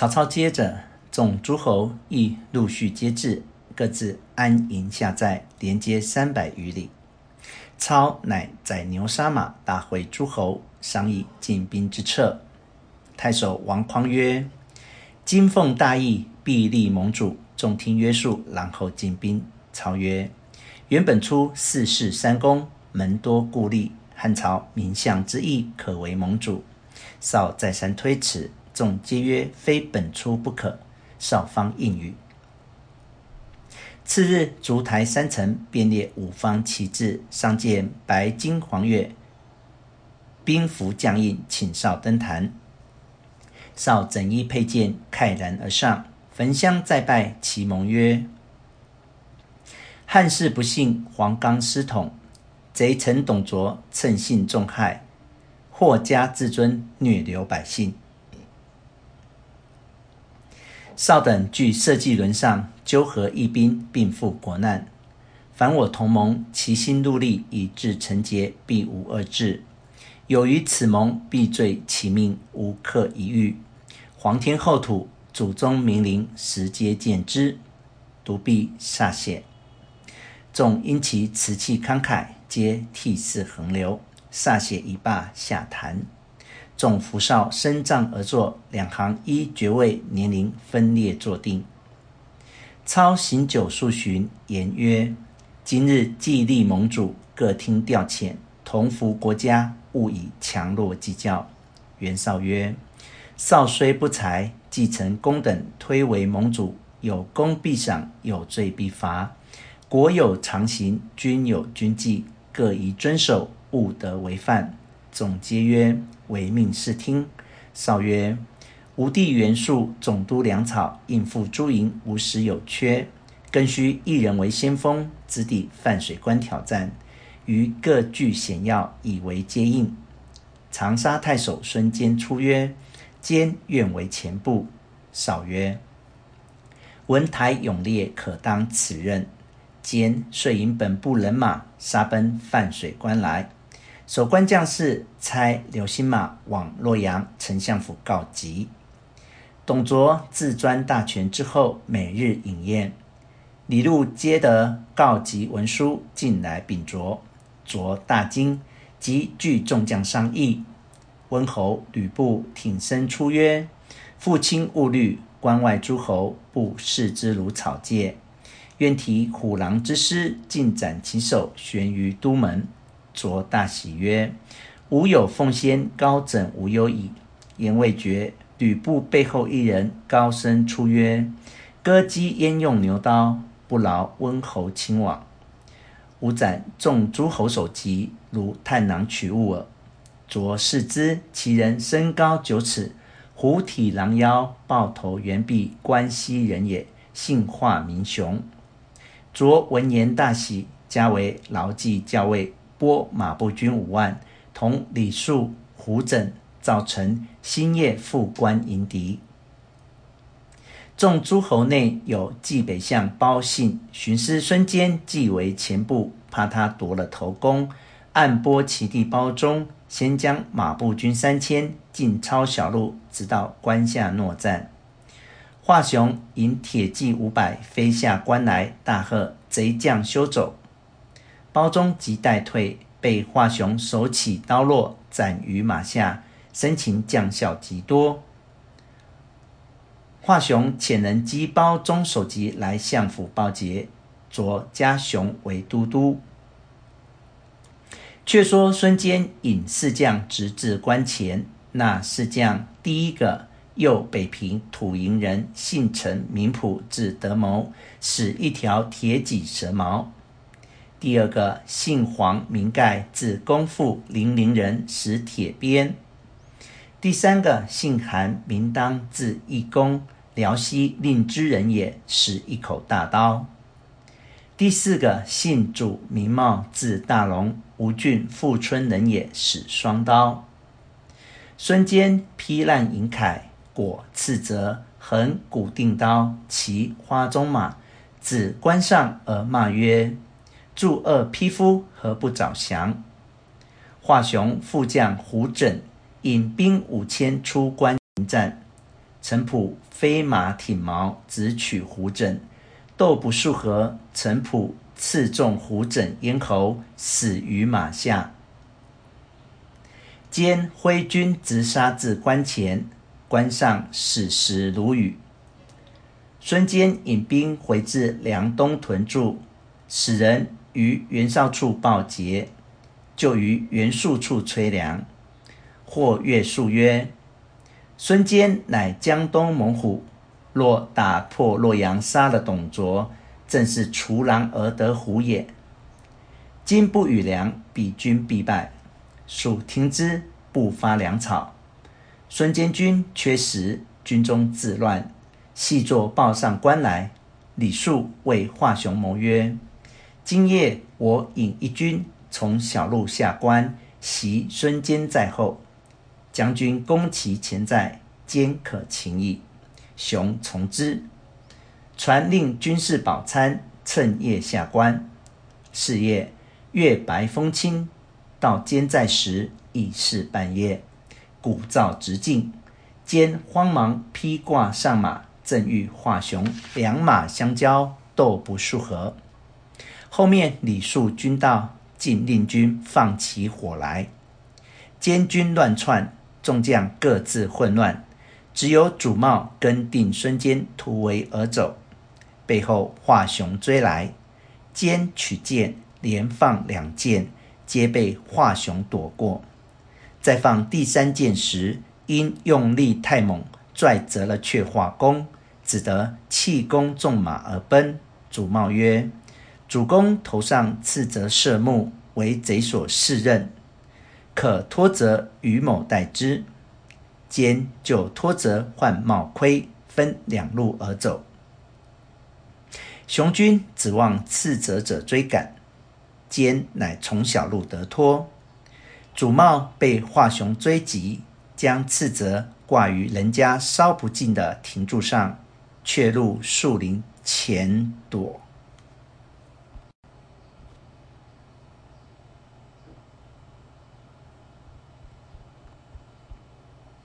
曹操接着众诸侯亦陆续皆至，各自安营下寨，连接三百余里。操乃载牛杀马，大会诸侯，商议进兵之策。太守王匡曰：“今奉大义，必立盟主。”众听约束，然后进兵。操曰：“原本初四世三公，门多故吏，汉朝名相之意，可为盟主。”少再三推辞，众皆曰：“非本初不可。”少方应允。次日，烛台三层，编列五方旗帜，上见白金黄月，兵符将印，请少登坛。少整衣佩剑，慨然而上，焚香再拜，启盟曰：“汉室不幸，黄冈失统，贼臣董卓乘兴重害，祸家自尊，虐流百姓。”少等据社稷沦丧，纠合义兵，并赴国难。凡我同盟，齐心戮力，以至成节，必无二致。有于此盟，必坠其命，无克一遇。皇天厚土，祖宗明灵，实皆见之。独婢歃血。众因其辞气慷慨，皆涕泗横流。歃血一罢，下坛。众扶少升帐而坐，两行依爵位年龄分列坐定。操行酒数巡，言曰：“今日既立盟主，各听调遣，同服国家，勿以强弱计较。”袁绍曰：“少虽不才，既成公等推为盟主，有功必赏，有罪必罚。国有常刑，军有军纪，各宜遵守，勿得违犯。”总皆曰：“唯命是听。”少曰：“吾弟袁术，总督粮草，应付诸营，无时有缺。更需一人为先锋，直抵泛水关挑战。于各据险要，以为接应。”长沙太守孙坚出曰：“坚愿为前部。”少曰：“文台勇烈，可当此任。”坚遂引本部人马杀奔泛水关来。守关将士差流星马往洛阳丞相府告急。董卓自专大权之后，每日饮宴。李儒接得告急文书，进来禀卓。卓大惊，即聚众将商议。温侯吕布挺身出曰：“父亲勿虑，关外诸侯不视之如草芥。愿提虎狼之师，尽斩其首，悬于都门。”卓大喜曰：“吾有奉先，高枕无忧矣。”言未绝，吕布背后一人高声出曰：“割鸡焉用牛刀？不劳温侯亲往。吾斩众诸侯首级，如探囊取物耳。”卓视之，其人身高九尺，虎体狼腰，豹头猿臂，关西人也，姓化名雄。卓闻言大喜，加为牢记校尉。拨马步军五万，同李肃、胡轸、赵成星夜赴关迎敌。众诸侯内有冀北相包信、寻师孙坚，既为前部，怕他夺了头功，暗拨其弟包忠，先将马步军三千进抄小路，直到关下搦战。华雄引铁骑五百飞下关来，大喝：“贼将休走！”包忠即待退，被华雄手起刀落，斩于马下，生擒将校极多。华雄遣人击鲍忠首级来相府报捷，卓加雄为都督。却说孙坚引四将直至关前，那四将第一个右北平土营人，姓陈名普，字德谋，使一条铁戟蛇矛。第二个姓黄名盖，字公父，零陵人，使铁鞭。第三个姓韩名当，字义公，辽西令支人也，使一口大刀。第四个姓祖名茂，字大龙，吴郡富春人也，使双刀。孙坚披烂营铠，裹赤泽，横古定刀，骑花鬃马，至关上而骂曰：助恶匹夫，何不早降？华雄副将胡轸引兵五千出关迎战，程普飞马挺矛，直取胡轸，斗不数合，程普刺中胡轸咽喉，死于马下。坚挥军直杀至关前，关上矢石如雨。孙坚引兵回至梁东屯驻，使人于袁绍处报捷，就于袁术处催粮。或乐述曰：“孙坚乃江东猛虎，若打破洛阳，杀了董卓，正是除狼而得虎也。今不与粮，彼军必败。蜀听之。”不发粮草，孙坚军缺食，军中自乱。细作报上关来。李肃谓华雄谋曰：“今夜我引一军从小路下关，袭孙坚在后。将军攻其前在，坚可擒矣。”雄从之。传令军士饱餐，趁夜下关。是夜月白风清，到坚在时。已是半夜，鼓噪直进，坚慌忙披挂上马，正与华雄两马相交，斗不数合。后面李肃军到，尽令军放起火来。监军乱窜，众将各自混乱，只有主茂跟定孙坚突围而走。背后华雄追来，坚取剑连放两箭，皆被华雄躲过。再放第三箭时，因用力太猛，拽折了阙画弓，只得弃弓纵马而奔。主茂曰：“主公头上刺折射目，为贼所识认，可托责于某代之。”坚就托责换帽盔，分两路而走。雄军指望刺折者追赶，坚乃从小路得脱。主帽被华雄追及，将刺折挂于人家烧不尽的亭柱上，却入树林前躲。